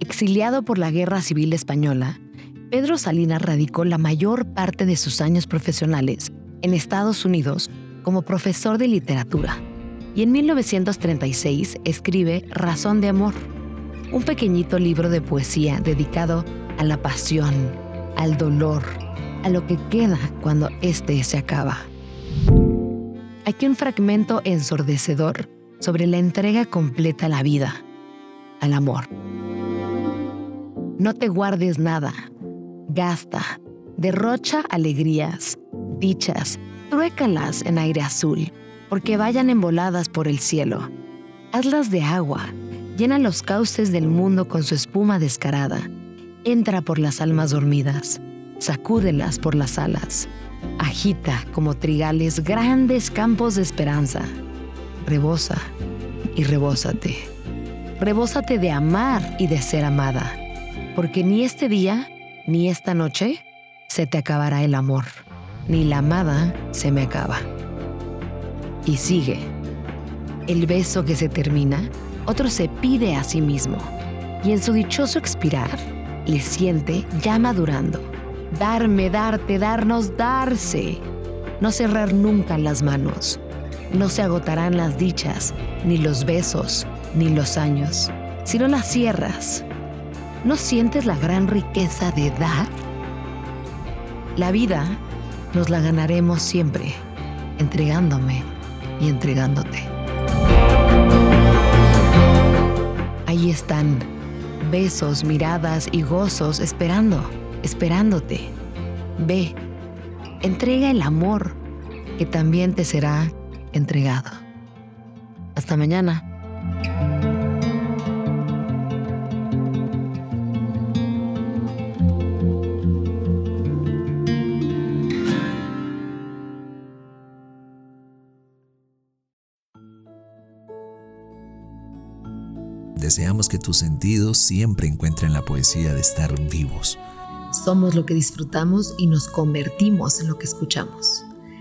Exiliado por la Guerra Civil Española, Pedro Salinas radicó la mayor parte de sus años profesionales en Estados Unidos como profesor de literatura y en 1936 escribe Razón de Amor, un pequeñito libro de poesía dedicado a la pasión, al dolor, a lo que queda cuando éste se acaba. Aquí un fragmento ensordecedor sobre la entrega completa a la vida, al amor. No te guardes nada, gasta, derrocha alegrías, dichas, truécalas en aire azul, porque vayan envoladas por el cielo. Hazlas de agua, llena los cauces del mundo con su espuma descarada. Entra por las almas dormidas, sacúdelas por las alas. Agita como trigales grandes campos de esperanza. Rebosa y rebósate. Rebósate de amar y de ser amada porque ni este día ni esta noche se te acabará el amor, ni la amada se me acaba. Y sigue. El beso que se termina, otro se pide a sí mismo, y en su dichoso expirar, le siente ya madurando. Darme, darte, darnos, darse. No cerrar nunca las manos. No se agotarán las dichas, ni los besos, ni los años. Si no las cierras, ¿No sientes la gran riqueza de dar? La vida nos la ganaremos siempre, entregándome y entregándote. Ahí están besos, miradas y gozos esperando, esperándote. Ve, entrega el amor que también te será entregado. Hasta mañana. Deseamos que tus sentidos siempre encuentren la poesía de estar vivos. Somos lo que disfrutamos y nos convertimos en lo que escuchamos.